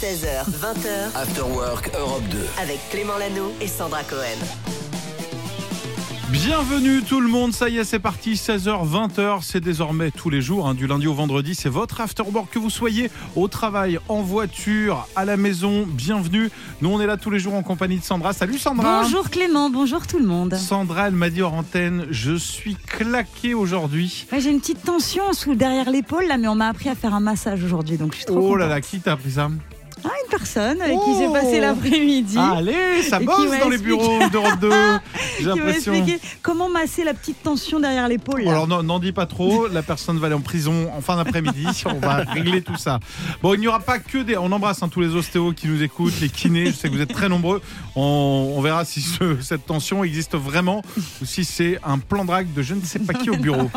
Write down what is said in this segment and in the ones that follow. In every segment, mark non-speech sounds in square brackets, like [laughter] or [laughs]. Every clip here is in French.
16h, 20h, After Work Europe 2. avec Clément Lano et Sandra Cohen. Bienvenue tout le monde, ça y est c'est parti, 16h, 20h, c'est désormais tous les jours, hein, du lundi au vendredi, c'est votre afterwork, que vous soyez au travail, en voiture, à la maison, bienvenue. Nous on est là tous les jours en compagnie de Sandra. Salut Sandra Bonjour Clément, bonjour tout le monde. Sandra, elle m'a dit hors antenne, je suis claqué aujourd'hui. Ouais, J'ai une petite tension sous derrière l'épaule là, mais on m'a appris à faire un massage aujourd'hui, donc je suis trop Oh là contente. là, qui t'a appris ça? Ah, une personne avec qui Oh. j'ai passé l'après-midi. Allez, ça bosse dans les bureaux d'Europe 2, j'ai [laughs] l'impression. comment masser la petite tension derrière l'épaule. Alors non, n'en dis pas trop, la personne va aller en prison en fin d'après-midi, [laughs] on va régler tout ça. Bon, il n'y aura pas que des... On embrasse hein, tous les ostéos qui nous écoutent, les kinés, je sais que vous êtes très nombreux. On, on verra si ce- cette tension existe vraiment ou si c'est un plan drague de je ne sais pas qui au bureau.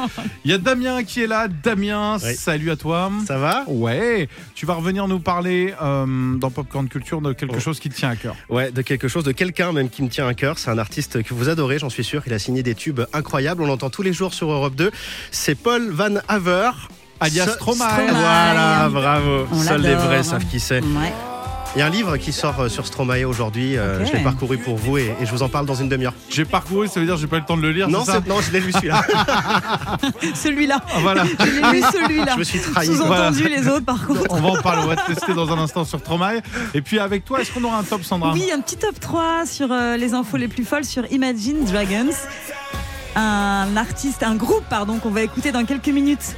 Il y a Damien qui est là. Damien, Oui. salut à toi. Ça va? Ouais, tu vas revenir nous parler euh, dans Popcorn Culture de quelque Oh. chose qui te tient à cœur. Ouais, de quelque chose, de quelqu'un même qui me tient à cœur. C'est un artiste que vous adorez, j'en suis sûr. Il a signé des tubes incroyables. On l'entend tous les jours sur Europe 2. C'est Paul Van Haver. Alias Stromae. Stromae. Voilà, bravo. On Seuls les vrais savent qui c'est. Ouais. Il y a un livre qui sort euh, sur Stromae aujourd'hui. euh. Je l'ai parcouru pour vous et, et je vous en parle dans une demi-heure. J'ai parcouru, ça veut dire que j'ai pas eu le temps de le lire, Non, c'est ça c'est- non, je l'ai lu celui-là. [laughs] Celui-là. Ah, Voilà. Je l'ai lu celui-là. je me suis trahi. Sous-entendu Voilà. les autres par contre. On va en parler, on va te tester dans un instant sur Stromae. Et puis avec toi, est-ce qu'on aura un top, Sandra? Oui, un petit top 3 sur euh, les infos les plus folles sur Imagine Dragons. Un artiste, un groupe, pardon, qu'on va écouter dans quelques minutes.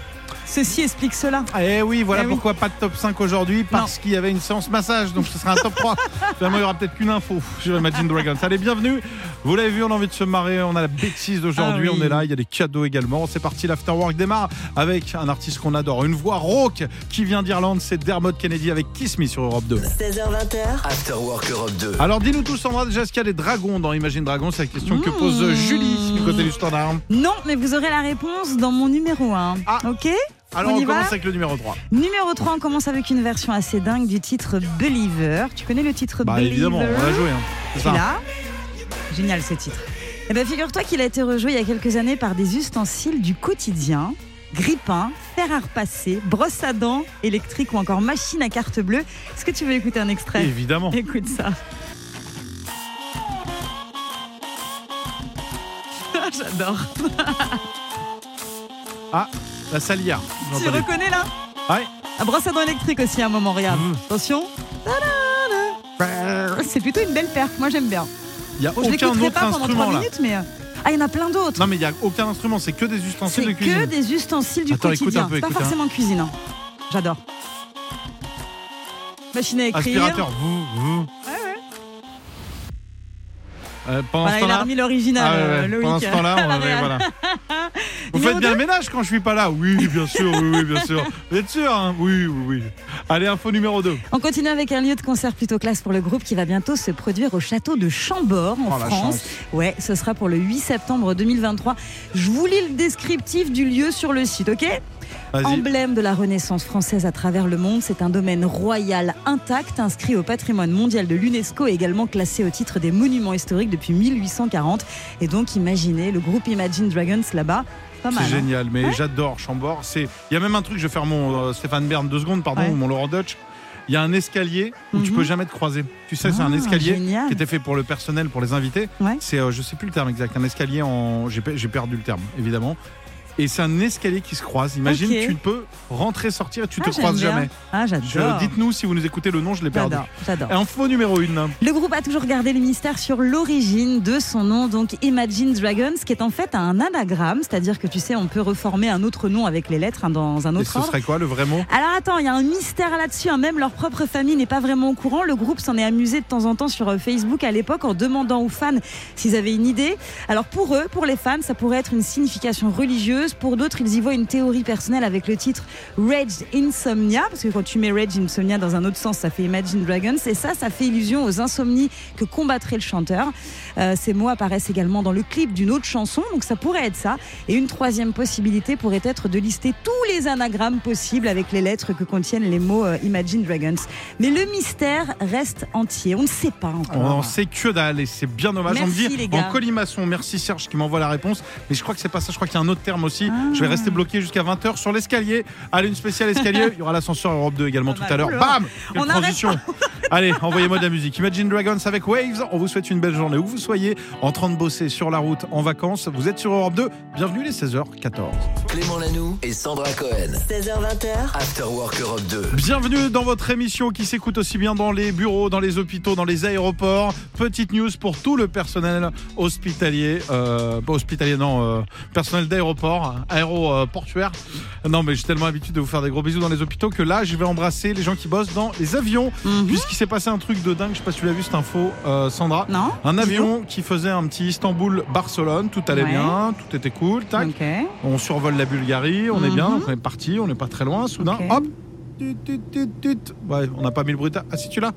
Ceci explique cela. Eh oui, voilà Eh oui. pourquoi pas de top 5 aujourd'hui, parce qu'il y avait une séance massage, donc ce sera un top 3. [laughs] Finalement, il y aura peut-être qu'une info sur Imagine Dragons. Allez, bienvenue. Vous l'avez vu, on a envie de se marrer, on a la bêtise d'aujourd'hui, Ah oui. on est là, il y a des cadeaux également. C'est parti, l'Afterwork démarre avec un artiste qu'on adore, une voix rauque qui vient d'Irlande, c'est Dermot Kennedy avec Kiss Me sur Europe 2. 16h, 20h, After Work Europe 2. Alors dis-nous tous, Sandra, déjà, est-ce qu'il y a des dragons dans Imagine Dragons C'est la question que Mmh. pose Julie du côté du standard. Non, mais vous aurez la réponse dans mon numéro 1. Ah. Ok? Alors On on, commence avec le numéro 3. Numéro 3, on commence avec une version assez dingue du titre Believer. Tu connais le titre Bah Believer évidemment, on l'a joué. Hein. C'est ça. Génial ce titre. Eh ben, figure-toi qu'il a été rejoué il y a quelques années par des ustensiles du quotidien. Grippin, fer à repasser, brosse à dents électrique ou encore machine à carte bleue. Est-ce que tu veux écouter un extrait Évidemment. Écoute ça. [laughs] J'adore. Ah, la salière. Tu reconnais là Ouais. La brosse à dents électrique aussi à un moment, regarde. Mmh. Attention. C'est plutôt une belle perf, moi j'aime bien. Il n'y a je aucun autre pas pendant instrument 3 là. minutes, mais. euh, Ah, il y en a plein d'autres. Non mais il n'y a aucun instrument, c'est que des ustensiles de cuisine. que des ustensiles du Attends, écoute quotidien. un peu, pas hein. forcément cuisine. hein. J'adore. Machine à écrire. Aspirateur, vous, vous. Euh, pendant Voilà, ce il a remis l'original, Ah ouais, euh, ouais, pendant ce temps-là, on [laughs] réal. voilà. [laughs] Vous faites bien le ménage quand je suis pas là Oui, bien sûr, oui, oui, bien sûr. [laughs] Vous êtes sûr hein? Oui, oui, oui. Allez, info numéro 2. On continue avec un lieu de concert plutôt classe pour le groupe qui va bientôt se produire au château de Chambord en Oh, France. Ouais, ce sera pour le 8 septembre 2023. Je vous lis le descriptif du lieu sur le site, ok? Emblème de la Renaissance française à travers le monde, c'est un domaine royal intact, inscrit au patrimoine mondial de l'UNESCO et également classé au titre des monuments historiques depuis 1840. Et donc, imaginez le groupe Imagine Dragons là-bas. Pas mal. C'est hein génial, mais Ouais. j'adore Chambord. Il y a même un truc, je vais faire mon euh, Stéphane Bern deux secondes, pardon, Ouais. mon Laurent Dutch. Il y a un escalier où tu Mhm. peux jamais te croiser. Tu sais, c'est un Ah, escalier génial. qui était fait pour le personnel, pour les invités. Ouais. C'est, euh, je sais plus le terme exact, un escalier en, j'ai perdu le terme, évidemment. Et c'est un escalier qui se croise. Imagine, Ok. tu peux rentrer, sortir, et tu Ah, te croises bien. jamais. Ah, j'adore. dites-nous si vous nous écoutez le nom, je l'ai perdu. J'adore. Info numéro 1. Le groupe a toujours gardé le mystère sur l'origine de son nom, donc Imagine Dragons, qui est en fait un anagramme, c'est-à-dire que tu sais, on peut reformer un autre nom avec les lettres hein, dans un Et autre ce ordre. serait quoi le vrai mot? Alors attends, il y a un mystère là-dessus. hein. Même leur propre famille n'est pas vraiment au courant. Le groupe s'en est amusé de temps en temps sur euh, Facebook à l'époque en demandant aux fans s'ils avaient une idée. Alors pour eux, pour les fans, ça pourrait être une signification religieuse. Pour d'autres, ils y voient une théorie personnelle avec le titre Rage Insomnia, parce que quand tu mets Rage Insomnia dans un autre sens, ça fait Imagine Dragons. Et ça, ça fait illusion aux insomnies que combattrait le chanteur. Euh, ces mots apparaissent également dans le clip d'une autre chanson, donc ça pourrait être ça. Et une troisième possibilité pourrait être de lister tous les anagrammes possibles avec les lettres que contiennent les mots euh, Imagine Dragons. Mais le mystère reste entier. On ne sait pas encore. On sait que dalle et c'est bien dommage. on me Merci, dit les gars. en colimaçon. Merci Serge qui m'envoie la réponse. Mais je crois que c'est pas ça. Je crois qu'il y a un autre terme aussi. Aussi. Je vais rester bloqué jusqu'à 20h sur l'escalier. Allez, une spéciale escalier. Il y aura l'ascenseur Europe 2 également tout à l'heure. Oula. Bam Quelle On transition [laughs] Allez, envoyez-moi de la musique. Imagine Dragons avec Waves. On vous souhaite une belle journée où vous soyez en train de bosser sur la route, en vacances. Vous êtes sur Europe 2. Bienvenue les 16h14. Clément Lanoux et Sandra Cohen. 16h20h, After Work Europe 2. Bienvenue dans votre émission qui s'écoute aussi bien dans les bureaux, dans les hôpitaux, dans les aéroports. Petite news pour tout le personnel hospitalier, euh, pas hospitalier non, euh, personnel d'aéroport, aéroportuaire. non mais j'ai tellement l'habitude de vous faire des gros bisous dans les hôpitaux que là je vais embrasser les gens qui bossent dans les avions. Mhm. Puisqu'il s'est passé un truc de dingue, je sais pas si tu l'as vu cette info, euh, Sandra. Non Un avion qui faisait un petit Istanbul-Barcelone, tout allait Ouais. bien, tout était cool, tac. Ok. On survole la Bulgarie, on est bien, Mhm. on est parti, on n'est pas très loin. Soudain, Ok. hop, tut, tut, tut, tut. Ouais, on n'a pas mis le bruit. Ah si tu l'as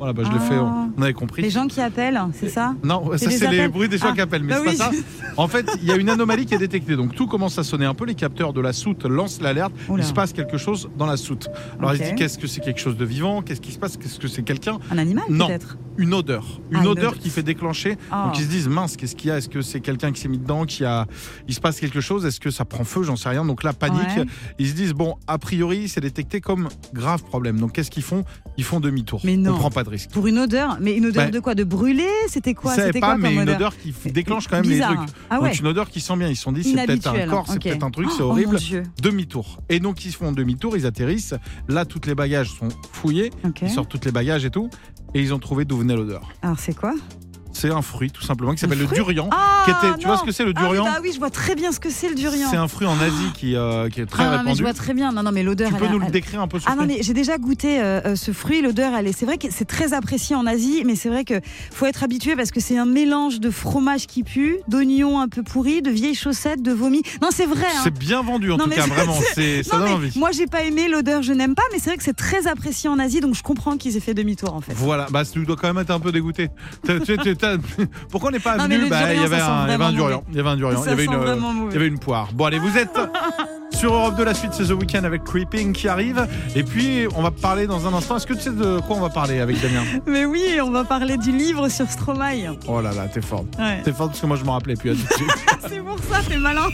Voilà, bah, je l'ai Ah. fait, on, on avait compris. Les gens qui appellent, c'est ça Non, C'est ça des c'est les bruits des gens Ah, qui appellent, mais bah c'est oui. pas ça. En fait, il y a une anomalie qui est détectée, donc tout commence à sonner un peu. Les capteurs de la soute lancent l'alerte. Il se passe quelque chose dans la soute. Alors Ok. il se dit qu'est-ce que c'est quelque chose de vivant? Qu'est-ce qui se passe? Qu'est-ce que c'est quelqu'un? Un animal Non. peut-être Une odeur, une Ah, une odeur odeur. qui fait déclencher. Ah. Donc ils se disent mince, qu'est-ce qu'il y a? Est-ce que c'est quelqu'un qui s'est mis dedans Qui a Il se passe quelque chose? Est-ce que ça prend feu? J'en sais rien. Donc là, panique. Ouais. Ils se disent bon, a priori, c'est détecté comme grave problème. Donc qu'est-ce qu'ils font? Ils font demi-tour. On prend pas de risque. Pour une odeur Mais une odeur Bah, de quoi? De brûler C'était quoi? C'était pas, quoi mais une odeur? odeur qui déclenche quand même bizarre. les trucs. Ah ouais Donc une odeur qui sent bien. Ils se sont dit c'est peut-être un corps, c'est peut-être un truc, c'est Oh, horrible. Demi-tour. Et donc ils font demi-tour, ils atterrissent. Là, toutes les bagages sont fouillés. Ils sortent toutes les bagages et tout. Et ils ont trouvé d'où venait l'odeur. Alors c'est quoi? C'est un fruit tout simplement qui s'appelle le durian. Ah qui était, tu vois ce que c'est le Ah durian bah oui, je vois très bien ce que c'est le durian. C'est un fruit en Asie qui, euh, qui est très ah, mais je vois très bien. Non, non, mais l'odeur. Tu peux nous le décrire un peu ce Ah non, mais j'ai déjà goûté euh, euh, ce fruit, l'odeur, elle est. C'est vrai que c'est très apprécié en Asie, mais c'est vrai que faut être habitué parce que c'est un mélange de fromage qui pue, d'oignons un peu pourris, de vieilles chaussettes, de vomi. Non, c'est vrai. hein. C'est bien vendu en Non, tout cas, vraiment. C'est, ça donne envie. moi j'ai pas aimé l'odeur, je n'aime pas, mais c'est vrai que c'est très apprécié en Asie, donc je comprends qu'ils aient fait demi-tour en fait. Voilà, bah tu dois quand même être un peu dégoûté. [laughs] Pourquoi on n'est pas Non, venu Bah, il y avait un, durian, il y avait un durian, il y Ça avait sent une, euh, il y avait une poire. Bon allez, vous êtes [laughs] sur Europe de la suite, c'est The Weeknd avec Creeping qui arrive. Et puis on va parler dans un instant. Est-ce que tu sais de quoi on va parler avec Damien? Mais oui, on va parler du livre sur Stromae. Oh là là, t'es fort. Ouais. T'es fort parce que moi je m'en rappelais plus. [laughs] c'est pour ça, t'es malin.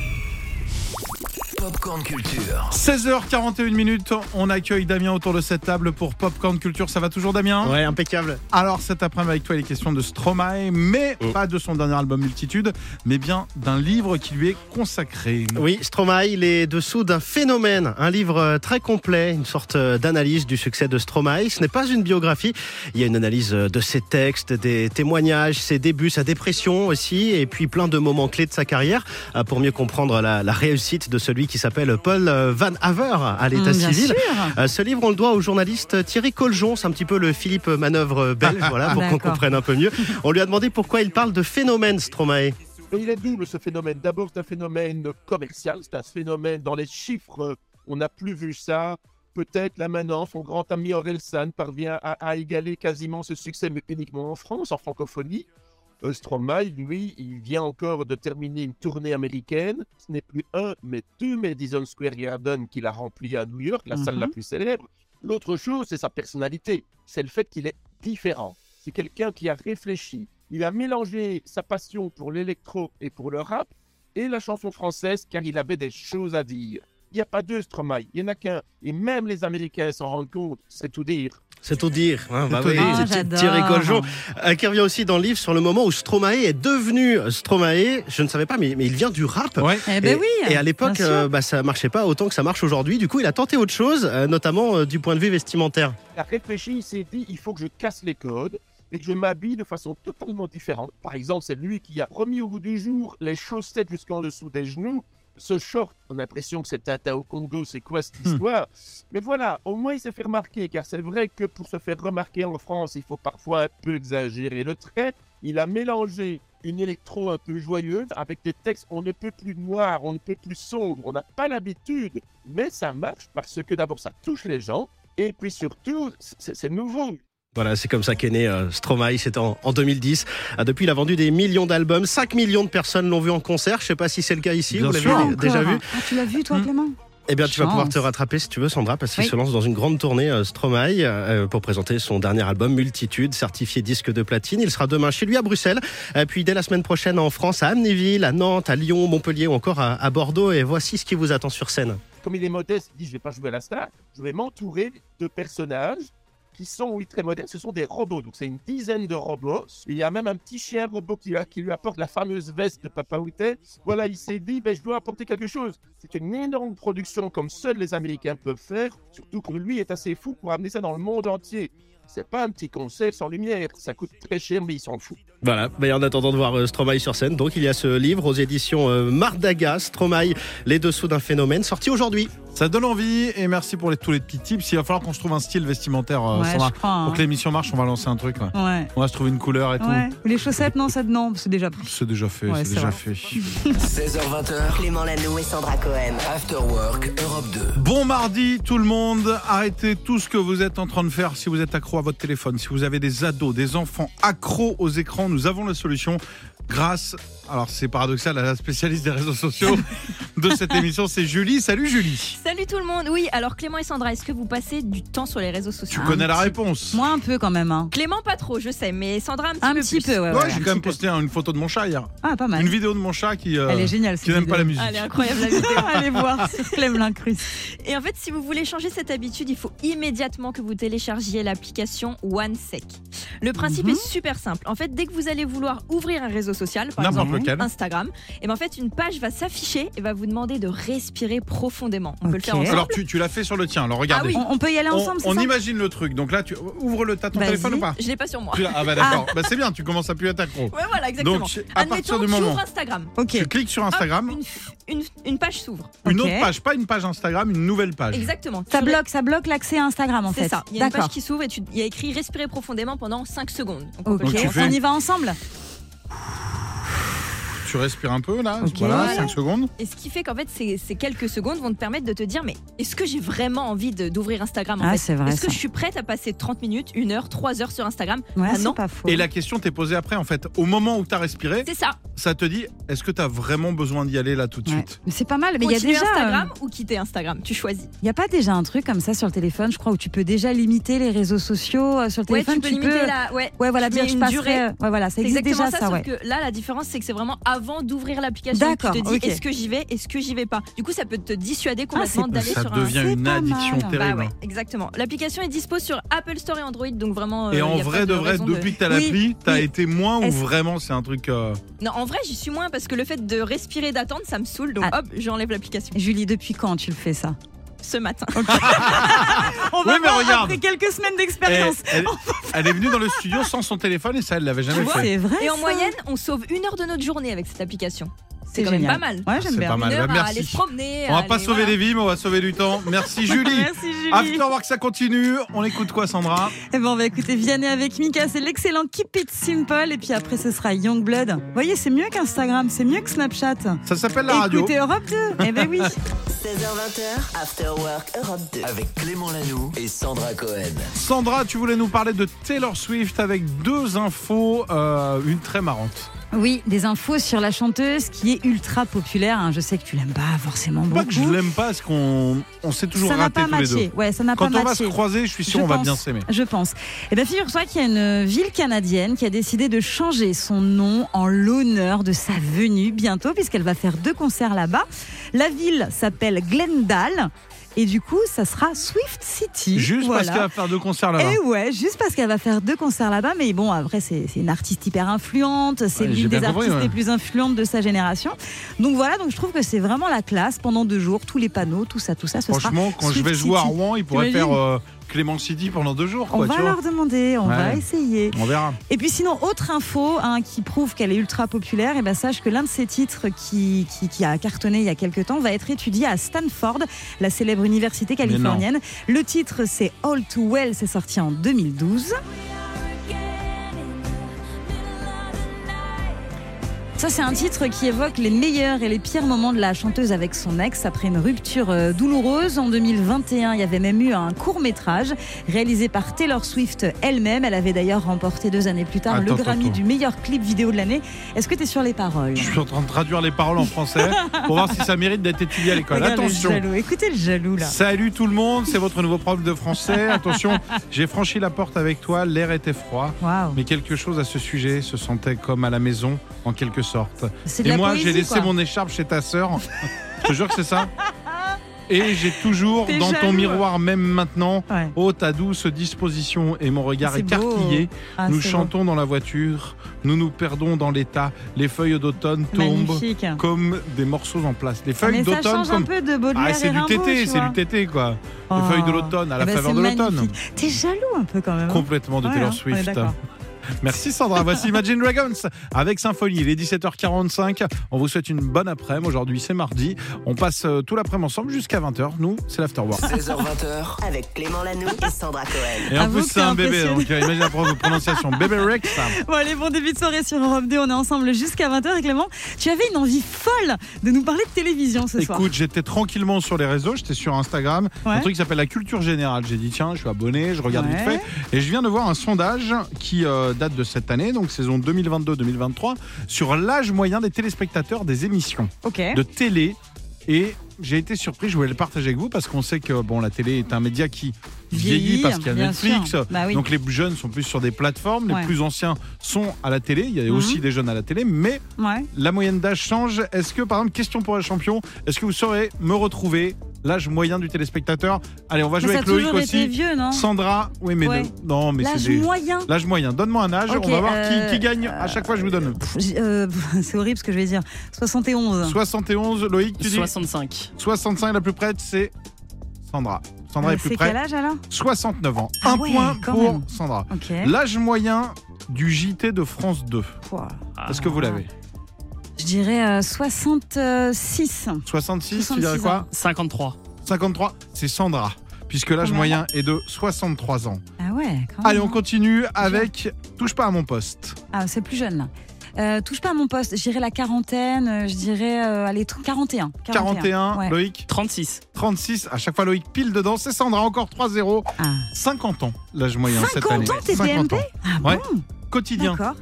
Popcorn Culture. 16h41 minutes, on accueille Damien autour de cette table pour Popcorn Culture. Ça va toujours Damien? Ouais, impeccable. Alors cet après-midi avec toi, il est question de Stromae, mais Oh. pas de son dernier album Multitude, mais bien d'un livre qui lui est consacré. Oui, Stromae, il est dessous d'un phénomène, un livre euh, très complet, une sorte euh, d'analyse du succès de Stromae. Ce n'est pas une biographie, il y a une analyse euh, de ses textes, des témoignages, ses débuts, sa dépression aussi, et puis plein de moments clés de sa carrière pour mieux comprendre la, la réussite de celui qui s'appelle Paul euh, Van Haver à l'état Mmh, bien civil. sûr. Euh, Ce livre, on le doit au journaliste Thierry Coljon. C'est un petit peu le Philippe Manœuvre belge, [laughs] voilà, pour qu'on comprenne un peu mieux. On lui a demandé pourquoi il parle de phénomène Stromae. Mais il est double ce phénomène. D'abord, c'est un phénomène commercial, c'est un phénomène dans les chiffres. On n'a plus vu ça. Peut-être là maintenant, son grand ami Orelsan parvient à, à égaler quasiment ce succès, mais uniquement en France, en francophonie. Euh, Stromae, lui, il vient encore de terminer une tournée américaine. Ce n'est plus un, mais deux Madison Square Garden qu'il a rempli à New York, la salle Mhm. la plus célèbre. L'autre chose, c'est sa personnalité. C'est le fait qu'il est différent. C'est quelqu'un qui a réfléchi. Il a mélangé sa passion pour l'électro et pour le rap et la chanson française car il avait des choses à dire. Il n'y a pas deux Stromae, il n'y en a qu'un. Et même les Américains s'en rendent compte, c'est tout dire. C'est tout dire. hein, bah tout oui, c'est j'adore. Thierry Coljon, euh, qui revient aussi dans le livre sur le moment où Stromae est devenu Stromae. Je ne savais pas, mais, mais il vient du rap. Ouais. Eh ben et, oui. et à l'époque, euh, bah, ça marchait pas autant que ça marche aujourd'hui. Du coup, il a tenté autre chose, euh, notamment euh, du point de vue vestimentaire. Il a réfléchi, il s'est dit, il faut que je casse les codes et que je m'habille de façon totalement différente. Par exemple, c'est lui qui a remis au bout du jour les chaussettes jusqu'en dessous des genoux. Ce short, on a l'impression que c'est Tata au Congo, c'est quoi cette histoire? Mais voilà, au moins il s'est fait remarquer, car c'est vrai que pour se faire remarquer en France, il faut parfois un peu exagérer le trait. Il a mélangé une électro un peu joyeuse avec des textes on ne peut plus noirs, on ne peut plus sombres, on n'a pas l'habitude, mais ça marche parce que d'abord ça touche les gens, et puis surtout, c'est nouveau. Voilà, c'est comme ça qu'est né euh, Stromae, c'était en, en 2010. Ah, depuis, il a vendu des millions d'albums, 5 millions de personnes l'ont vu en concert. Je sais pas si c'est le cas ici, Bien vous sûr. l'avez déjà vu. Ah, tu l'as vu toi, Hmm. Clément? Eh bien, tu vas pouvoir te rattraper si tu veux, Sandra, parce qu'il Oui. se lance dans une grande tournée euh, Stromae euh, pour présenter son dernier album Multitude, certifié disque de platine. Il sera demain chez lui à Bruxelles, puis dès la semaine prochaine en France, à Amnéville, à Nantes, à Lyon, Montpellier ou encore à, à Bordeaux. Et voici ce qui vous attend sur scène. Comme il est modeste, il dit je vais pas jouer à la star, je vais m'entourer de personnages qui sont, oui, très modernes. Ce sont des robots. Donc, c'est une dizaine de robots. Il y a même un petit chien robot qui, lui apporte la fameuse veste de Papa. Voilà, il s'est dit, ben, je dois apporter quelque chose. C'est une énorme production comme seuls les Américains peuvent faire. Surtout que lui est assez fou pour amener ça dans le monde entier. C'est pas un petit concert sans lumière. Ça coûte très cher, mais il s'en fout. Voilà, mais en attendant de voir euh, Stromae sur scène, donc il y a ce livre aux éditions euh, Mardaga, Stromae, Les dessous d'un phénomène, sorti aujourd'hui. Ça donne envie et merci pour les, tous les petits tips. Il va falloir qu'on se trouve un style vestimentaire, euh, Ouais, Sandra. crois. hein. Pour que l'émission marche, on va lancer un truc. ouais. Ouais. On va se trouver une couleur et tout. Les chaussettes, non, ça non, c'est déjà pris. C'est déjà fait, Ouais, c'est déjà vrai. fait. [laughs] 16h20h, Clément Lano et Sandra Cohen. After Work Europe 2. Bon mardi tout le monde, arrêtez tout ce que vous êtes en train de faire si vous êtes accro à votre téléphone, si vous avez des ados, des enfants accros aux écrans, nous avons la solution grâce, alors c'est paradoxal, à la spécialiste des réseaux sociaux [laughs] de cette émission, c'est Julie. Salut Julie. Salut tout le monde. Oui, alors Clément et Sandra, est-ce que vous passez du temps sur les réseaux sociaux? Tu connais la réponse Moi un peu quand même. hein. Clément pas trop, je sais, mais Sandra un petit Un peu petit plus. peu, ouais. Ouais, ouais. j'ai quand même posté une photo de mon chat hier. Ah, pas mal. Une vidéo de mon chat qui, euh, Elle est géniale. qui n'aime pas la musique. Elle est incroyable la [laughs] vidéo. Allez voir sur Clem Lincrus. Et en fait, si vous voulez changer cette habitude, il faut immédiatement que vous téléchargiez l'application OneSec. Le principe Mhm. est super simple. En fait, dès que vous allez vouloir ouvrir un réseau social, par exemple Instagram, et ben en fait, une page va s'afficher et va vous demander de respirer profondément. On peut le faire ensemble. Alors tu, tu l'as fait sur le tien, alors regardez. Ah oui. On, on peut y aller On, ensemble, c'est on ça imagine le truc. Donc là, tu ouvre le t'as ton téléphone ou pas Je l'ai pas sur moi. Tu Ah bah d'accord. Bah, c'est bien, tu commences à plus être accro. Ouais, voilà, exactement. Donc à partir Admettons, du moment Instagram. Tu cliques sur Hop, Instagram, une, une, une page s'ouvre. une autre page, pas une page Instagram, une nouvelle page. Exactement. Ça bloque, ça bloque l'accès à Instagram en C'est fait. ça. Il y a une page qui s'ouvre et tu- il y a écrit respirer profondément pendant 5 secondes. Donc, on fais- On y va ensemble Tu respires un peu là, Ok. voilà, Voilà. 5 secondes. Et ce qui fait qu'en fait, ces, ces quelques secondes vont te permettre de te dire mais est-ce que j'ai vraiment envie de- d'ouvrir Instagram en Ah, fait c'est vrai, Est-ce que je suis prête à passer 30 minutes, 1 heure, 3 heures sur Instagram Ouais, Ah c'est non. pas faux. Et la question t'est posée après en fait. Au moment où tu as respiré, C'est ça. ça te dit est-ce que tu as vraiment besoin d'y aller là tout de Ouais. suite? Mais c'est pas mal. Mais il y a déjà. Instagram ou quitter Instagram? Tu choisis. Il n'y a pas déjà un truc comme ça sur le téléphone, je crois, où tu peux déjà limiter les réseaux sociaux euh, sur le Ouais, téléphone. tu peux limiter la. Ouais. Ouais, voilà, mets je une passerai. durée. euh, Ouais, voilà, ça C'est existe exactement déjà ça, ça, sauf ouais. que là, la différence, c'est que c'est vraiment avant d'ouvrir l'application. D'accord, Tu te dis est-ce que j'y vais, est-ce que j'y vais pas? Du coup, ça peut te dissuader c'est complètement d'aller Ça sur un. devient C'est une addiction mal. Bah terrible. ouais, exactement. L'application est dispo sur Apple Store et Android, donc vraiment. euh, Et y en a vrai pas de vrai, de- depuis que t'as Oui, l'appli, t'as oui. été moins ou vraiment c'est un truc. euh, Non, en vrai, j'y suis moins parce que le fait de respirer, d'attendre, ça me saoule. Donc Ah. hop, j'enlève l'application Julie, depuis quand tu le fais ça? Ce matin. [laughs] On va Oui, mais voir regarde. après quelques semaines d'expérience. elle- elle est venue dans le studio sans son téléphone et ça, elle l'avait jamais vois, fait. C'est vrai. Et en ça. moyenne, on sauve une heure de notre journée avec cette application. C'est même pas mal. Ouais, j'aime bien. pas mal. Une heure Bah, à aller se promener. On va pas sauver voilà. des vies, mais on va sauver du temps. Merci [laughs] Julie. Merci Julie. Afterwork, ça continue. On écoute quoi, Sandra? Eh ben, on va écouter Vianney avec Mika, c'est l'excellent Keep It Simple. Et puis après, ce sera Youngblood. Vous voyez, c'est mieux qu'Instagram, c'est mieux que Snapchat. Ça s'appelle la radio. Écoutez Europe 2. Eh ben oui. [laughs] 16h20, After Work Europe 2. Avec Clément Lanoux et Sandra Cohen. Sandra, tu voulais nous parler de Taylor Swift avec deux infos, euh, une très marrante. Oui, des infos sur la chanteuse qui est ultra populaire. hein. Je sais que tu l'aimes pas forcément Pas beaucoup. que je l'aime pas, parce qu'on on s'est toujours ça n'a raté pas tous les deux. matché. Ouais, ça n'a Quand pas on va matché. se croiser, je suis sûr Je on va bien s'aimer. Je pense. Eh bien, figure-toi qu'il y a une ville canadienne qui a décidé de changer son nom en l'honneur de sa venue bientôt, puisqu'elle va faire deux concerts là-bas. La ville s'appelle Glendale. Et du coup, ça sera Swift City. Juste Voilà. parce qu'elle va faire deux concerts là-bas. Et ouais, juste parce qu'elle va faire deux concerts là-bas. Mais bon, après, c'est une artiste hyper influente. C'est Ouais, l'une des compris, artistes ouais. les plus influentes de sa génération. Donc voilà, donc je trouve que c'est vraiment la classe. Pendant deux jours, tous les panneaux, tout ça, tout ça, ce sera Franchement, quand je vais jouer à. Rouen, il pourrait faire euh, Clément City pendant deux jours. On va tu vois. leur demander, on Ouais. va essayer. On verra. Et puis sinon, autre info hein, qui prouve qu'elle est ultra populaire, et ben sache que l'un de ses titres qui, qui, qui a cartonné il y a quelques temps va être étudié à Stanford, la célèbre université californienne. Le titre c'est All Too Well, c'est sorti en 2012. Ça, c'est un titre qui évoque les meilleurs et les pires moments de la chanteuse avec son ex après une rupture euh, douloureuse. En 2021, il y avait même eu un court métrage réalisé par Taylor Swift elle-même. Elle avait d'ailleurs remporté deux années plus tard le Grammy attends. du meilleur clip vidéo de l'année. Est-ce que tu es sur les paroles? Je suis en train de traduire les paroles en français pour voir si ça mérite d'être étudié à l'école. Le Attention. jaloux. Écoutez le jaloux là. Salut tout le monde, c'est votre nouveau prof de français. Attention, j'ai franchi la porte avec toi, l'air était froid. Mais quelque chose à ce sujet se sentait comme à la maison, en quelque sorte. Et moi, j'ai laissé quoi. mon écharpe chez ta sœur. Je te jure que c'est ça. Et j'ai toujours dans ton miroir, même maintenant, Ouais. oh ta douce disposition et mon regard écarquillé. Ah, nous chantons dans la voiture, nous nous perdons dans l'état. Les feuilles d'automne tombent Magnifique. comme des morceaux en place. Les Ah, feuilles Mais ça d'automne change un comme peu de Baudelaire ah, c'est du tété, c'est du tété quoi. Oh. Les feuilles de l'automne, à la Eh ben, faveur de l'automne. T'es jaloux un peu quand même. hein Complètement de Taylor hein, Swift. Merci Sandra, voici Imagine Dragons avec Symphonie. Il est 17h45. On vous souhaite une bonne après-midi. Aujourd'hui, c'est mardi. On passe euh, tout l'après-midi ensemble jusqu'à 20h. Nous, c'est l'Afterwork. 16h20h, Avec Clément Lanoux et Sandra Cohen. Et en plus, c'est un bébé. Donc, euh, imagine la pro- prononciation. Bébé Rex. Bon, allez, bon début de soirée sur Europe 2. On est ensemble jusqu'à 20h. Et Clément, tu avais une envie folle de nous parler de télévision ce soir. Écoute, j'étais tranquillement sur les réseaux, j'étais sur Instagram, Ouais. un truc qui s'appelle la culture générale. J'ai dit tiens, je suis abonné, je regarde vite Ouais. fait, et je viens de voir un sondage qui euh, date de cette année, donc saison 2022-2023, sur l'âge moyen des téléspectateurs des émissions de télé. Et j'ai été surpris, je voulais le partager avec vous parce qu'on sait que bon, la télé est un média qui vieillit parce qu'il y a Netflix. Bah oui. Donc les jeunes sont plus sur des plateformes, Ouais. les plus anciens sont à la télé. Il y a Mhm. aussi des jeunes à la télé, mais Ouais. la moyenne d'âge change. Est-ce que, par exemple, question pour un champion, est-ce que vous saurez me retrouver l'âge moyen du téléspectateur? Allez, on va Mais jouer a avec Loïc aussi. vieux, non? Sandra, oui, mais Ouais. de- non, mais c'est L'âge des. moyen. L'âge moyen. Donne-moi un âge. On va voir euh, qui, qui gagne. À chaque fois, je vous donne. J- euh, c'est horrible ce que je vais dire. 71. 71, Loïc, tu dis? 65. 65, la plus prête, c'est Sandra. Sandra Euh, est plus c'est près. quel âge alors? 69 ans. Ah un ouais, point quand pour même. Sandra. Ok. L'âge moyen du JT de France 2. Pouah. Est-ce que vous l'avez? Je dirais euh, 66. 66, tu dirais 66 quoi? ans. 53. 53, c'est Sandra. Puisque l'âge Combien moyen est de 63 ans. Ah ouais, quand Allez, on hein. continue avec Touche pas à mon poste. Ah, c'est plus jeune là. Euh, touche pas à mon poste, je dirais la quarantaine, euh, je dirais euh, allez, tr- 41. 41, ouais. Loïc. 36. 36, à chaque fois Loïc pile dedans. C'est Sandra, encore 3-0. Ah. 50 ans, l'âge moyen cette 50 année. ans, t'es 50 BNP ans. Ah Ouais. bon Quotidien, D'accord.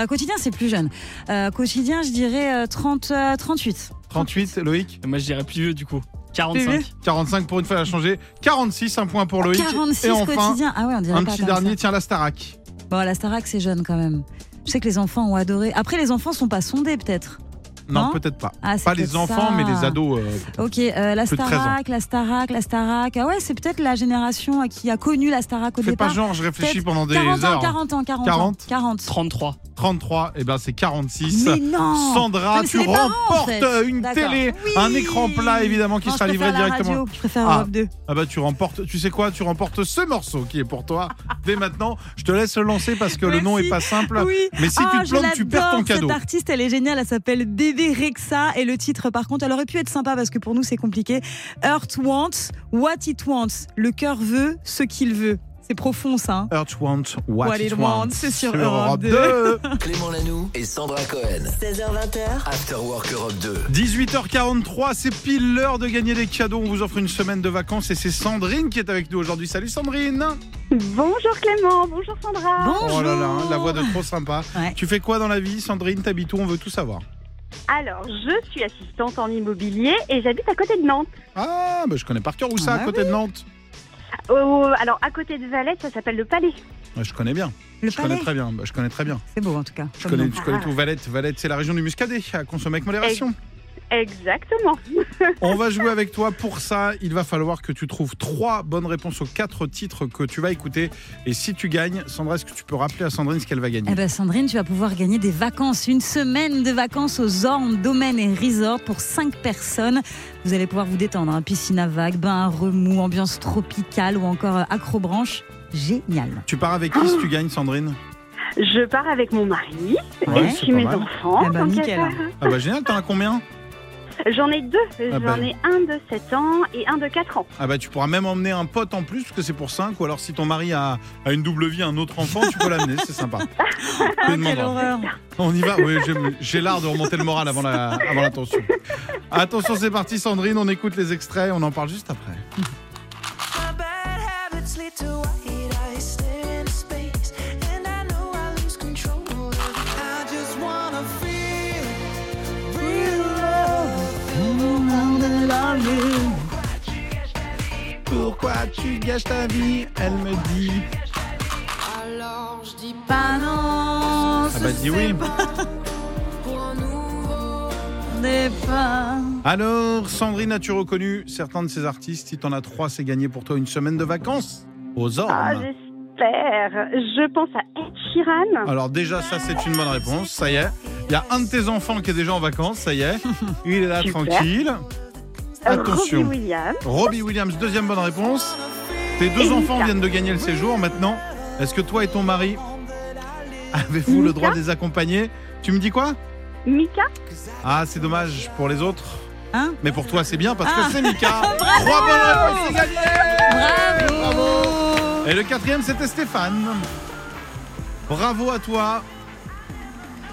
Euh, quotidien, c'est plus jeune. Euh, quotidien, je dirais euh, 30, euh, 38. 38, Loïc. Et moi, je dirais plus vieux du coup. Plus 45. vieux 45 pour une fois, elle a changé. 46, un point pour Loïc. 46 Et enfin, quotidien. Ah ouais, on dirait un pas petit dernier, ça. tiens, la Starac. Bon, la Starac, c'est jeune quand même. Je sais que les enfants ont adoré. Après, les enfants sont pas sondés, peut-être. Non, Non peut-être pas. Ah, Pas les enfants, ça. mais les ados. euh, Ok, euh, la Plus de 13 ans. Starac, la Starac, la Starac. Ah ouais, c'est peut-être la génération qui a connu la Starac au Fais pas départ. genre, je réfléchis pendant des 40 ans, heures. 40 ans, 40 40. ans. 40. 33. 33, et ben c'est 46. Mais non Sandra, Mais tu les parents, en remportes fait. une télé, Oui. un écran plat évidemment qui Non, sera je livré la directement. radio, je préfère Ah. Europe 2. Ah bah tu remportes, tu sais quoi, tu remportes ce morceau qui est pour toi dès maintenant. Je te laisse le lancer parce que le nom est pas simple. Oui. Mais si Ah, tu te je plantes, tu perds ton cadeau. Cette artiste, elle est géniale. Elle s'appelle Bébé Rexa. Et le titre, par contre, elle aurait pu être sympa parce que pour nous, c'est compliqué. Earth wants what it wants. Le cœur veut ce qu'il veut. C'est profond, ça. hein. Earth wants what, What it it wants. c'est sur Europe 2. [laughs] Clément Lanoux et Sandra Cohen. 16h20h, After Work Europe 2. 18h43, c'est pile l'heure de gagner des cadeaux. On vous offre une semaine de vacances et c'est Sandrine qui est avec nous aujourd'hui. Salut Sandrine Bonjour Clément, bonjour Sandra. Bonjour. Oh là là, hein, la voix de trop sympa. Ouais. Tu fais quoi dans la vie Sandrine? T'habites où? On veut tout savoir. Alors, je suis assistante en immobilier et j'habite à côté de Nantes. Ah, bah je connais par cœur où ça, Ah à bah côté de Nantes Oh, alors, à côté de Valette, ça s'appelle le Palais. Ouais, Je connais bien. Le Je connais très bien. Bah, je connais très bien. C'est beau, en tout cas. Je comme connais, je connais Ah. tout. Valette, Valette, c'est la région du Muscadet, à consommer avec modération. Exactement. [laughs] On va jouer avec toi. Pour ça, il va falloir que tu trouves trois bonnes réponses aux quatre titres que tu vas écouter. Et si tu gagnes, Sandra, est-ce que tu peux rappeler à Sandrine ce qu'elle va gagner? Eh ben Sandrine, tu vas pouvoir gagner des vacances, une semaine de vacances aux Ormes, Domaine et Resort pour 5 personnes. Vous allez pouvoir vous détendre, hein. piscine à vagues, bain à remous, ambiance tropicale ou encore euh, acrobranche. Génial. Tu pars avec qui si tu gagnes, Sandrine? Je pars avec mon mari Ouais, et puis mes mal. enfants. Ah bah, nickel. faire. Ah bah génial, t'en as combien? J'en ai deux. Ah J'en bah. ai un de 7 ans et un de 4 ans. Ah bah tu pourras même emmener un pote en plus parce que c'est pour 5 ou alors si ton mari a, a une double vie, un autre enfant, tu peux l'amener, c'est sympa. [laughs] Ah, quelle demanderas. horreur. On y va, oui, j'ai l'art de remonter le moral avant la, avant la tension. Attention, c'est parti Sandrine, on écoute les extraits, on en parle juste après. Ta vie Elle me dit. Alors je dis Pas non, Ah bah dis oui. Alors, Sandrine, as-tu reconnu certains de ces artistes? Si t'en as trois, c'est gagné pour toi une semaine de vacances aux ormes. Ah, j'espère. Je pense à Ed Sheeran. Alors déjà, ça c'est une bonne réponse, ça y est. Il y a un de tes enfants qui est déjà en vacances, ça y est. Il est là Super. tranquille. Euh, Attention. Robbie Williams. Robbie Williams, deuxième bonne réponse. Tes deux Et enfants Mika. viennent de gagner le séjour. Maintenant, est-ce que toi et ton mari avez-vous le droit de les accompagner Tu me dis quoi Mika. Ah, c'est dommage pour les autres. Hein Mais pour toi, c'est bien parce Ah. que c'est Mika. [laughs] Trois bonnes réponses, Bravo. Et le quatrième, c'était Stéphane. Bravo à toi.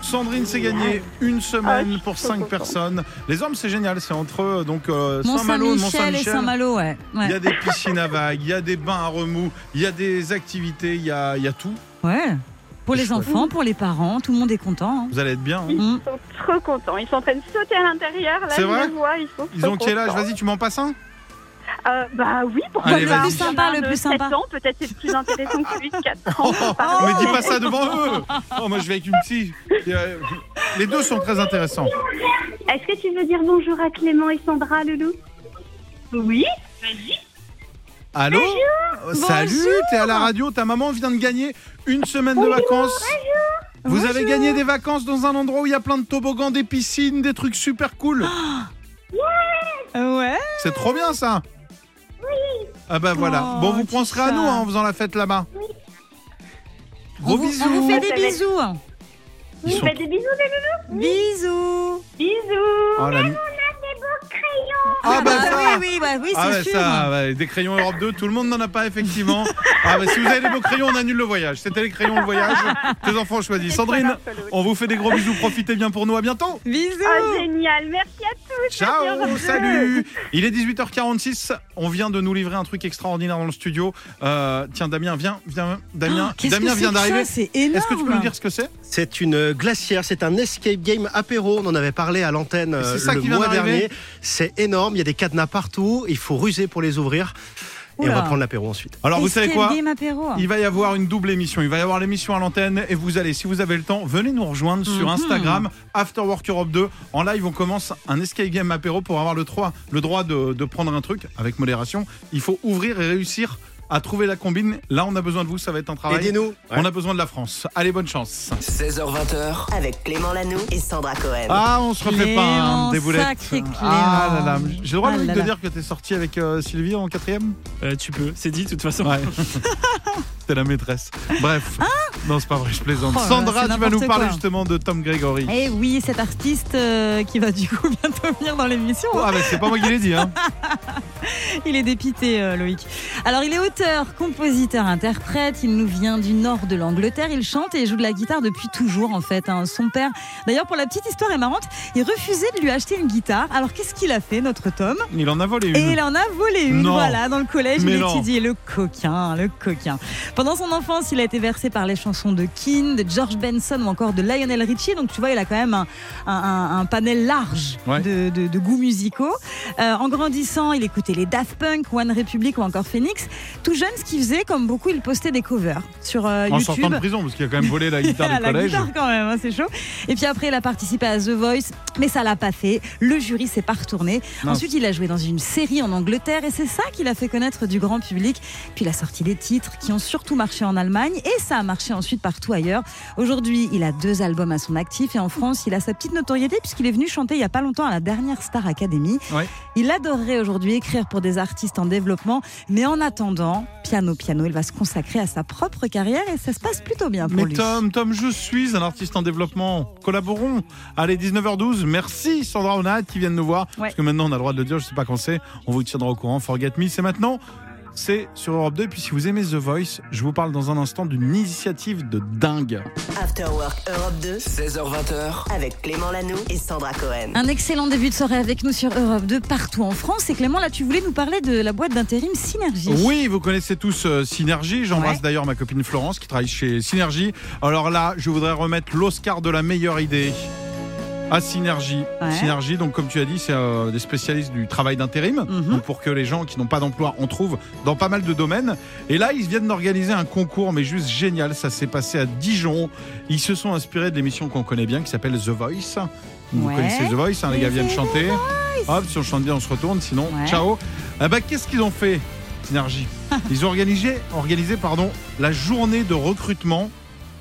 Sandrine s'est gagné une Ah, semaine suis pour trop cinq contente. personnes. Les hommes, c'est génial. C'est entre eux, donc euh, Saint-Malo, Mont-Saint-Michel et. Saint-Malo, ouais. Il y a des piscines à vagues, il y a des bains à remous, il y a des activités, il y a, il y a tout. ouais. Pour les enfants, pour les parents, tout le monde est content. hein. Vous allez être bien. hein. Ils Mm. sont trop contents. Ils sont en train de sauter à l'intérieur. Là, C'est vrai vois, ils sont Ils trop ont quel âge. Vas-y, tu m'en passes un? Euh, Bah oui, pourquoi Allez, pas. vas-y. Le plus sympa, le De plus 7 sympa. ans, peut-être c'est plus intéressant que celui de 4 ans. Oh, Pardon. Mais dis pas ça devant eux Oh, moi je vais avec une petite. Euh, Les deux sont très intéressants. Est-ce que tu veux dire bonjour à Clément et Sandra, Loulou? Oui. Allô? Euh, Salut, t'es à la radio, ta maman vient de gagner une semaine de vacances. Vous avez Bonjour. gagné des vacances dans un endroit où il y a plein de toboggans, des piscines, des trucs super cool. Ouais. C'est trop bien ça. Ah bah voilà. Oh, bon, vous penserez à nous hein, en faisant la fête là-bas. On Gros vous, bisous. on vous fait des bisous. Ils sont- Faites des bisous, les loulous Bisous. Bisous Oh, la- On a des beaux crayons Ah bah ça. oui, oui, bah oui, Ah c'est ouais, sûr. ça, des crayons Europe 2, tout le monde n'en a pas effectivement. [laughs] Ah bah si vous avez les beaux crayons, on annule le voyage. C'était les crayons le voyage. Tes enfants choisis. Sandrine, on vous fait des gros bisous, profitez bien pour nous, à bientôt. Bisous. Oh, génial Merci à tous Ciao, salut. Il est 18h46. On vient de nous livrer un truc extraordinaire dans le studio. Euh, tiens, Damien, viens, viens, Damien, Oh, Damien vient d'arriver. C'est énorme. Est-ce que tu peux nous dire ce que c'est? C'est une glacière, c'est un escape game apéro. On en avait parlé à l'antenne euh, c'est ça le qui vient mois d'arriver? dernier. C'est énorme, il y a des cadenas partout. Il faut ruser pour les ouvrir. Et on va prendre l'apéro ensuite. Alors, vous savez quoi? Il va y avoir une double émission. Il va y avoir l'émission à l'antenne et vous allez, si vous avez le temps, venez nous rejoindre sur Mhm. Instagram, After Work Europe 2. En live, on commence un escape game apéro pour avoir le droit, le droit de, de prendre un truc avec modération. Il faut ouvrir et réussir à trouver la combine. Là, on a besoin de vous, ça va être un travail. Aidez-nous. On a besoin de la France. Allez, bonne chance. 16h20h, Avec Clément Lanoux et Sandra Cohen. Ah, on se refait pas, hein, des boulettes. Ah là là. J'ai le droit Ah là de là. dire que t'es sorti avec euh, Sylvie en quatrième? Euh, tu peux, c'est dit de toute façon. Ouais. [laughs] C'était la maîtresse. Bref. non, c'est pas vrai, je plaisante. Oh Sandra, tu vas nous parler quoi. justement de Tom Gregory. Eh oui, cet artiste euh, qui va du coup [laughs] bientôt venir dans l'émission. Ah, mais c'est pas moi qui l'ai dit, hein. [laughs] [laughs] Il est dépité, euh, Loïc. Alors, il est auteur, compositeur, interprète. Il nous vient du nord de l'Angleterre. Il chante et joue de la guitare depuis toujours, en fait. hein. Son père, d'ailleurs, pour la petite histoire est marrante, il refusait de lui acheter une guitare. Alors, qu'est-ce qu'il a fait, notre Tom? Il en a volé une. Et il en a volé une, Non. voilà, dans le collège, Mais il non. étudiait le coquin, le coquin. Pendant son enfance, il a été versé par les chansons de Keane, de George Benson ou encore de Lionel Richie. Donc tu vois, il a quand même un, un- un- un panel large Ouais. de, de- de goûts musicaux. Euh, en grandissant, il écoutait les Daft Punk, One Republic ou encore Phoenix. Tout jeune, ce qu'il faisait, comme beaucoup, il postait des covers sur euh, En YouTube. sortant de prison, parce qu'il a quand même volé la [laughs] guitare du la collège. guitare quand même, hein, c'est chaud. Et puis après, il a participé à The Voice, mais ça l'a pas fait. Le jury s'est pas retourné. Ensuite, il a joué dans une série en Angleterre et c'est ça qui l'a fait connaître du grand public. Puis il a sorti des titres qui ont surtout marché en Allemagne et ça a marché ensuite partout ailleurs. Aujourd'hui, il a deux albums à son actif et en France, il a sa petite notoriété puisqu'il est venu chanter il y a pas longtemps à la dernière Star Academy. Ouais. Il adorerait aujourd'hui écrire écrire pour des artistes en développement. Mais en attendant, piano, piano, il va se consacrer à sa propre carrière et ça se passe plutôt bien pour Mais lui. Tom, Tom, je suis un artiste en développement. Collaborons. Allez, 19h12. Merci Sandra Onat qui vient de nous voir. Parce que maintenant on a le droit de le dire, je sais pas quand c'est. On vous tiendra au courant. Forget Me, c'est maintenant. C'est sur Europe 2. Et puis si vous aimez The Voice, je vous parle dans un instant d'une initiative de dingue. After Work Europe 2. 16h20h. Avec Clément Lanoux et Sandra Cohen. Un excellent début de soirée avec nous sur Europe 2 partout en France. Et Clément, là, tu voulais nous parler de la boîte d'intérim Synergie. Oui, vous connaissez tous euh, Synergie. J'embrasse Ouais. d'ailleurs ma copine Florence qui travaille chez Synergie. Alors là, je voudrais remettre l'Oscar de la meilleure idée à Synergie. Ouais. Synergie, donc comme tu as dit, c'est euh, des spécialistes du travail d'intérim. Mhm. Donc pour que les gens qui n'ont pas d'emploi en trouvent dans pas mal de domaines. Et là, ils viennent d'organiser un concours, mais juste génial. Ça s'est passé à Dijon. Ils se sont inspirés de l'émission qu'on connaît bien qui s'appelle The Voice. Vous Ouais. connaissez The Voice, hein, les gars viennent chanter. Hop, si on chante bien, on se retourne. Sinon, Ouais. ciao. Eh ben, qu'est-ce qu'ils ont fait, Synergie? [laughs] Ils ont organisé, organisé pardon, la journée de recrutement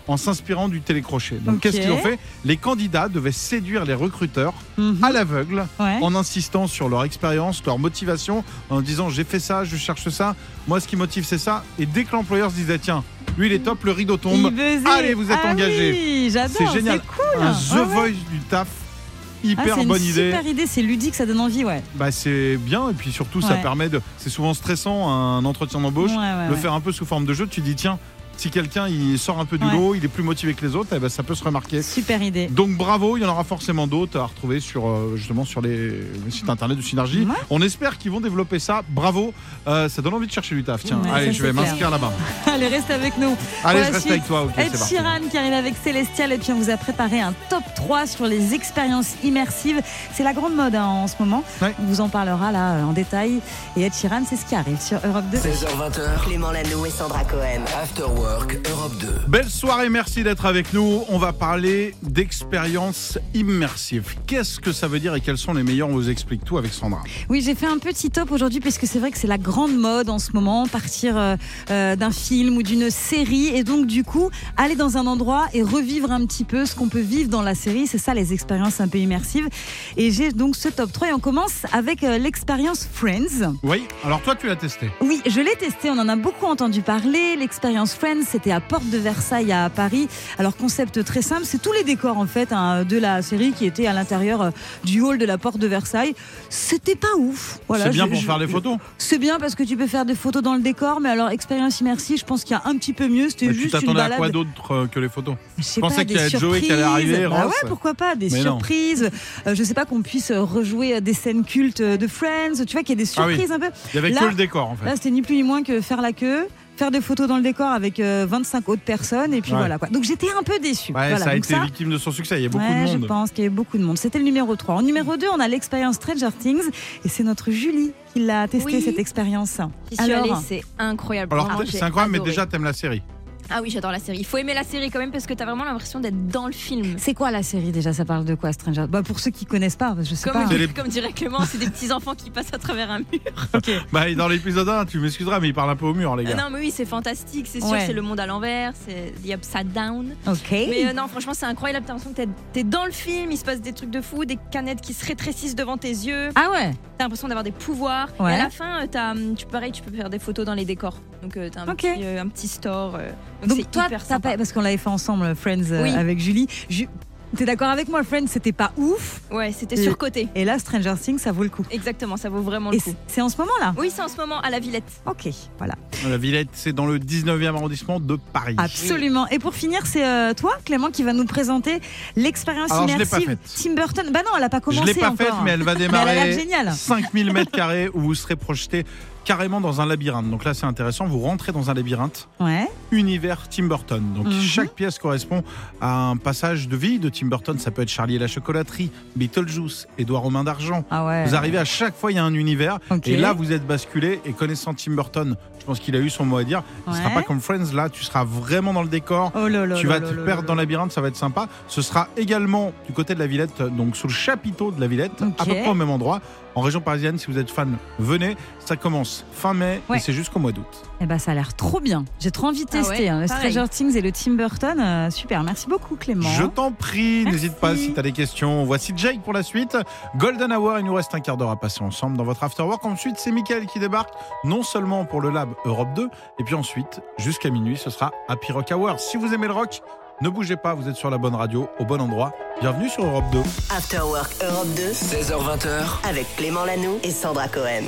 en s'inspirant du télécrochet. Donc, qu'est-ce qu'ils ont fait? Les candidats devaient séduire les recruteurs Mhm. à l'aveugle Ouais. en insistant sur leur expérience, leur motivation, en disant j'ai fait ça, je cherche ça, moi ce qui motive c'est ça. Et dès que l'employeur se disait tiens, lui il est top, le rideau tombe, allez vous êtes Ah oui, j'adore, c'est génial. c'est cool. Un The Ouais, ouais. Voice du taf, Ah, hyper une bonne idée. super idée, c'est ludique, ça donne envie, ouais. Bah c'est bien et puis surtout ça permet de. C'est souvent stressant un entretien d'embauche, Ouais, ouais, le faire un peu sous forme de jeu. Tu dis tiens, si quelqu'un il sort un peu du Ouais. lot, il est plus motivé que les autres, eh ben, ça peut se remarquer. Super idée. Donc bravo, il y en aura forcément d'autres à retrouver sur euh, justement sur les, les sites internet de Synergie. Ouais. On espère qu'ils vont développer ça. Bravo, Euh, ça donne envie de chercher du taf. Tiens, Ouais, allez, je vais m'inscrire là-bas. [laughs] Allez, reste avec nous. Allez, je reste suite, avec toi. Ok, Ed. Sheeran qui arrive avec Célestial et puis on vous a préparé un top 3 sur les expériences immersives. C'est la grande mode hein, en ce moment. Ouais. On vous en parlera là euh, en détail. Et Ed Sheeran, c'est ce qui arrive sur Europe 2. 16h20h. Clément Lanoux et Sandra Cohen. After Work Europe 2. Belle soirée, merci d'être avec nous. On va parler d'expériences immersives. Qu'est-ce que ça veut dire et quels sont les meilleurs On vous explique tout avec Sandra. Oui, j'ai fait un petit top aujourd'hui parce que c'est vrai que c'est la grande mode en ce moment, partir euh, euh, d'un film ou d'une série et donc du coup aller dans un endroit et revivre un petit peu ce qu'on peut vivre dans la série. C'est ça les expériences un peu immersives. Et j'ai donc ce top 3 et on commence avec euh, l'expérience Friends. Oui, alors toi tu l'as testé. Oui, je l'ai testé, on en a beaucoup entendu parler. L'expérience Friends, c'était à Porte de Versailles à Paris. Alors concept très simple, c'est tous les décors en fait hein, de la série qui étaient à l'intérieur euh, du hall de la Porte de Versailles. C'était pas ouf. Voilà, c'est bien je- pour je- faire des photos. C'est bien parce que tu peux faire des photos dans le décor, mais alors expérience immersive, je pense qu'il y a un petit peu mieux. C'était Mais tu juste une t'attendais à balade. quoi d'autre euh, que les photos Je sais Je pensais qu'il y allait Joey qui allait arriver, Bah ouais, pourquoi pas des Mais surprises. Euh, je sais pas qu'on puisse rejouer des scènes cultes de Friends. Tu vois qu'il y a des Ah oui. surprises un peu. Il y avait Là- que le décor en fait. Là, c'était ni plus ni moins que faire la queue, faire des photos dans le décor avec euh, 25 autres personnes, et puis Ouais. voilà quoi. Donc j'étais un peu déçue. Ouais, Voilà, ça a donc été victime de son succès. Il y a beaucoup ouais, de je monde. pense qu'il y a beaucoup de monde. C'était le numéro 3. En numéro 2, on a l'expérience Stranger Things, et c'est notre Julie qui l'a testé Oui. cette expérience. Alors, c'est incroyable. Alors c'est incroyable, mais déjà t'aimes la série. Ah oui, j'adore la série. Il faut aimer la série quand même parce que t'as vraiment l'impression d'être dans le film. c'est quoi la série déjà? Ça parle de quoi Stranger? Bah, Pour ceux qui connaissent pas, je sais Comme, pas. Les- comme dirait Clément, c'est des petits enfants qui passent à travers un mur. [laughs] Bah, dans l'épisode 1, tu m'excuseras, mais il parle un peu au mur, les Ah gars. non, mais oui, c'est fantastique, c'est sûr, Ouais. c'est le monde à l'envers, c'est The Upside Down. Ok. Mais euh, non, franchement, c'est incroyable. T'as l'impression que t'es- dans le film, il se passe des trucs de fou, des canettes qui se rétrécissent devant tes yeux. Ah ouais T'as l'impression d'avoir des pouvoirs. Ouais. Et à la fin, euh, t'as, hum, tu, pareil, tu peux faire des photos dans les décors. Donc, euh, t'as un, petit, euh, un petit store. euh, donc, Donc c'est toi, hyper t'as sympa. pas- parce qu'on l'avait fait ensemble, Friends, euh, Oui. avec Julie. Ju- T'es d'accord avec moi, Friends, c'était pas ouf. Ouais, c'était Et- surcoté. Et là, Stranger Things, ça vaut le coup. Exactement, ça vaut vraiment Et le coup. c'est- c'est en ce moment là Oui, c'est en ce moment à la Villette. Ok, voilà. La Villette, c'est dans le 19e arrondissement de Paris. Absolument. Et pour finir, c'est euh, toi, Clément, qui va nous présenter l'expérience je immersive. Tim Burton. Bah non, elle a pas Je commencé l'ai pas encore. faite, mais elle va [laughs] Mais elle a l'air démarrer géniale. 5000 mètres carrés où vous serez projeté carrément dans un labyrinthe. Donc là, c'est intéressant. Vous rentrez dans un labyrinthe Ouais. univers Tim Burton. Donc Mhm. chaque pièce correspond à un passage de vie de Tim Burton. Ça peut être Charlie et la chocolaterie, Beetlejuice, Édouard aux mains d'argent. Ah ouais. Vous arrivez à chaque fois, il y a un univers. Et là, vous êtes basculé. Et connaissant Tim Burton, je pense qu'il a eu son mot à dire. Ce ne sera pas comme Friends. Là, tu seras vraiment dans le décor. Oh là là Tu vas là te perdre dans le labyrinthe, ça va être sympa. Ce sera également du côté de la Villette, donc sous le chapiteau de la Villette, à peu près au même endroit. En région parisienne, si vous êtes fan, venez. Ça commence fin mai Ouais. et c'est jusqu'au mois d'août. Eh ben, ça a l'air trop bien. J'ai trop envie de Ah tester ouais, hein, le pareil. Stranger Things et le Tim Burton. euh, super, merci beaucoup Clément. Je t'en prie, n'hésite pas si tu as des questions. Voici Jake pour la suite. Golden Hour, il nous reste un quart d'heure à passer ensemble dans votre After Work. Ensuite, c'est Mickaël qui débarque, non seulement pour le Lab Europe 2, et puis ensuite, jusqu'à minuit, ce sera Happy Rock Hour. Si vous aimez le rock, ne bougez pas, vous êtes sur la bonne radio, au bon endroit. Bienvenue sur Europe 2. After Work Europe 2 16h20h. avec Clément Lanoux et Sandra Cohen.